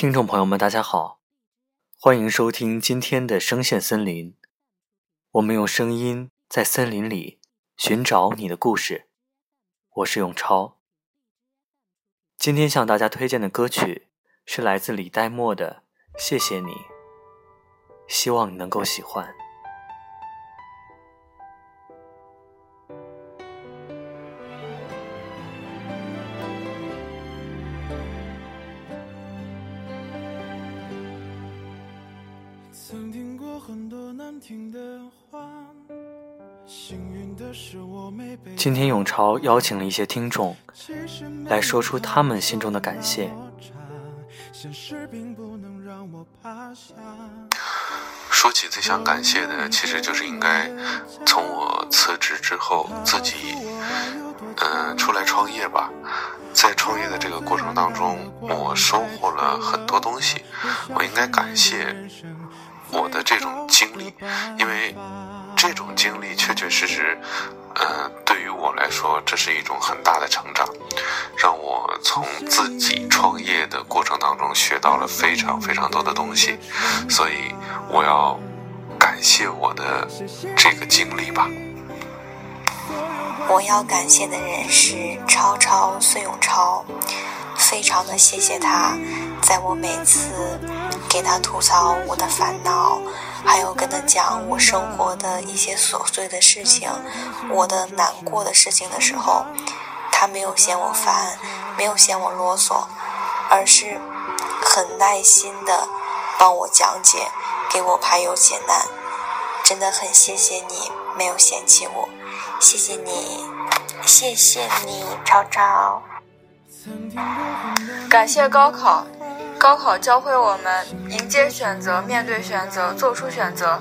听众朋友们，大家好，欢迎收听今天的声线森林。我们用声音在森林里寻找你的故事。我是永超。今天向大家推荐的歌曲是来自李代沫的《谢谢你》，希望你能够喜欢。今天永潮邀请了一些听众来说出他们心中的感谢。说起最想感谢的，其实就是应该从我辞职之后自己，嗯，出来创业吧。在创业的这个过程当中，我收获了很多东西，我应该感谢。我的这种经历，因为这种经历确确实实，呃，对于我来说，这是一种很大的成长，让我从自己创业的过程当中学到了非常非常多的东西，所以我要感谢我的这个经历吧。我要感谢的人是超超孙永超，非常的谢谢他，在我每次。给他吐槽我的烦恼，还有跟他讲我生活的一些琐碎的事情，我的难过的事情的时候，他没有嫌我烦，没有嫌我啰嗦，而是很耐心的帮我讲解，给我排忧解难。真的很谢谢你没有嫌弃我，谢谢你，谢谢你，超超。感谢高考。高考教会我们迎接选择、面对选择、做出选择。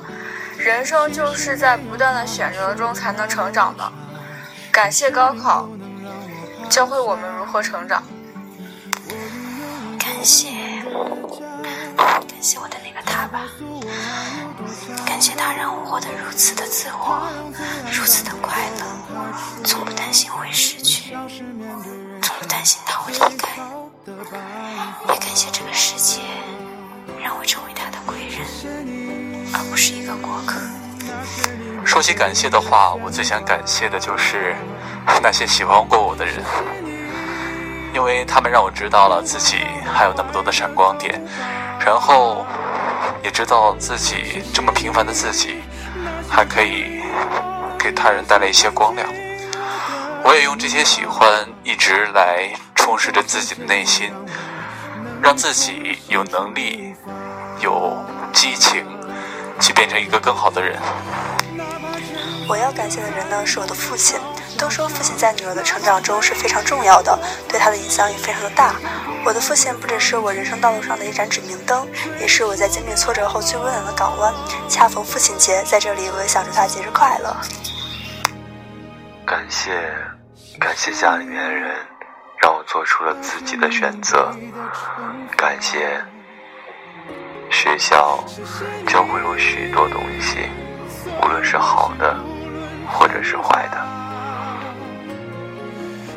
人生就是在不断的选择中才能成长的。感谢高考，教会我们如何成长。感谢，感谢我的那个他吧。感谢他让我活得如此的自我，如此的说起感谢的话，我最想感谢的就是 那些喜欢过我的人，因为他们让我知道了自己还有那么多的闪光点，然后也知道自己这么平凡的自己，还可以给他人带来一些光亮。我也用这些喜欢一直来。充实着自己的内心，让自己有能力、有激情，去变成一个更好的人。我要感谢的人呢，是我的父亲。都说父亲在女儿的成长中是非常重要的，对她的影响也非常的大。我的父亲不只是我人生道路上的一盏指明灯，也是我在经历挫折后最温暖的港湾。恰逢父亲节，在这里我也想祝他节日快乐。感谢，感谢家里面的人。让我做出了自己的选择，感谢学校教会我许多东西，无论是好的，或者是坏的。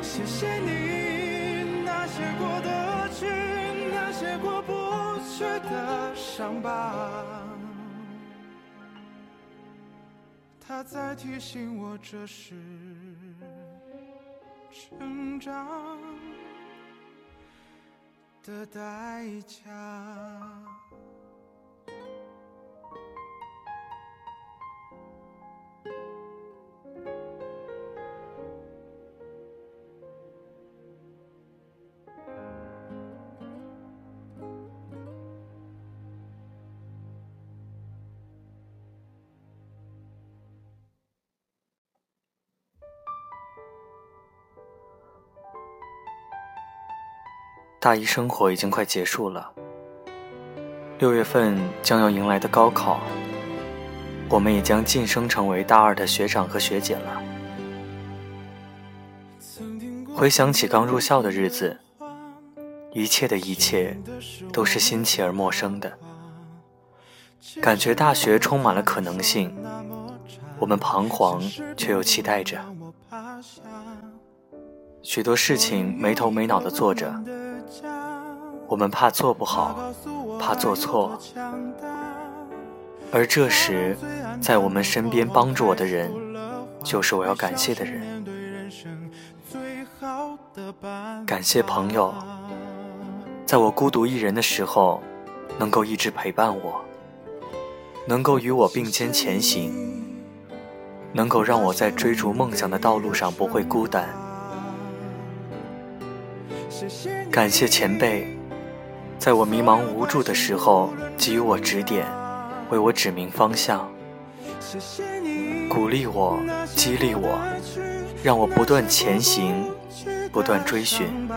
谢谢你那些过得去，那些过不去的伤疤，它在提醒我这是。成长的代价。大一生活已经快结束了，六月份将要迎来的高考，我们也将晋升成为大二的学长和学姐了。回想起刚入校的日子，一切的一切都是新奇而陌生的，感觉大学充满了可能性，我们彷徨却又期待着，许多事情没头没脑的做着。我们怕做不好，怕做错，而这时，在我们身边帮助我的人，就是我要感谢的人。感谢朋友，在我孤独一人的时候，能够一直陪伴我，能够与我并肩前行，能够让我在追逐梦想的道路上不会孤单。感谢前辈，在我迷茫无助的时候给予我指点，为我指明方向，鼓励我，激励我，让我不断前行。不断追寻，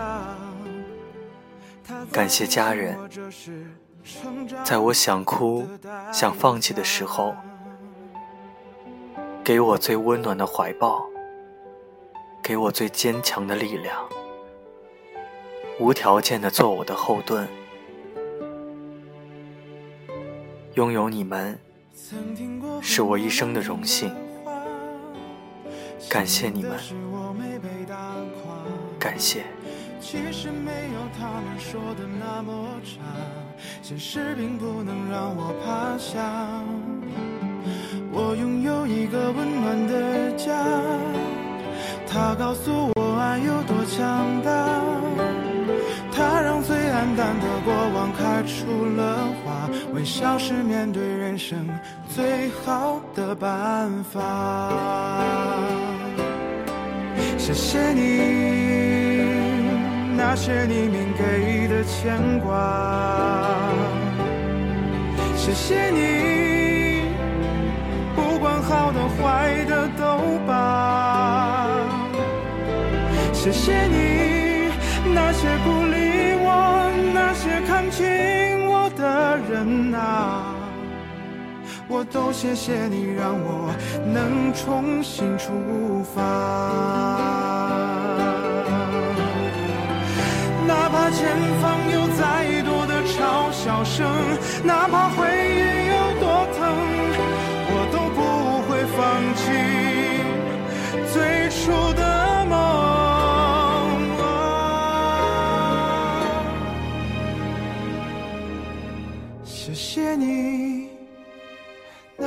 感谢家人，在我想哭、想放弃的时候，给我最温暖的怀抱，给我最坚强的力量，无条件的做我的后盾。拥有你们，是我一生的荣幸。感谢你们。感谢。其实没有他们说的那么差，现实并不能让我趴下。我拥有一个温暖的家，他告诉我爱有多强大。淡的过往开出了花，微笑是面对人生最好的办法。谢谢你。那些匿名给的牵挂，谢谢你，不管好的坏的都罢。谢谢你，那些不理我，那些看清我的人啊，我都谢谢你，让我能重新出发。哪怕前方有再多的嘲笑声，哪怕回忆有多疼，我都不会放弃最初的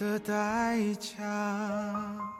的代价。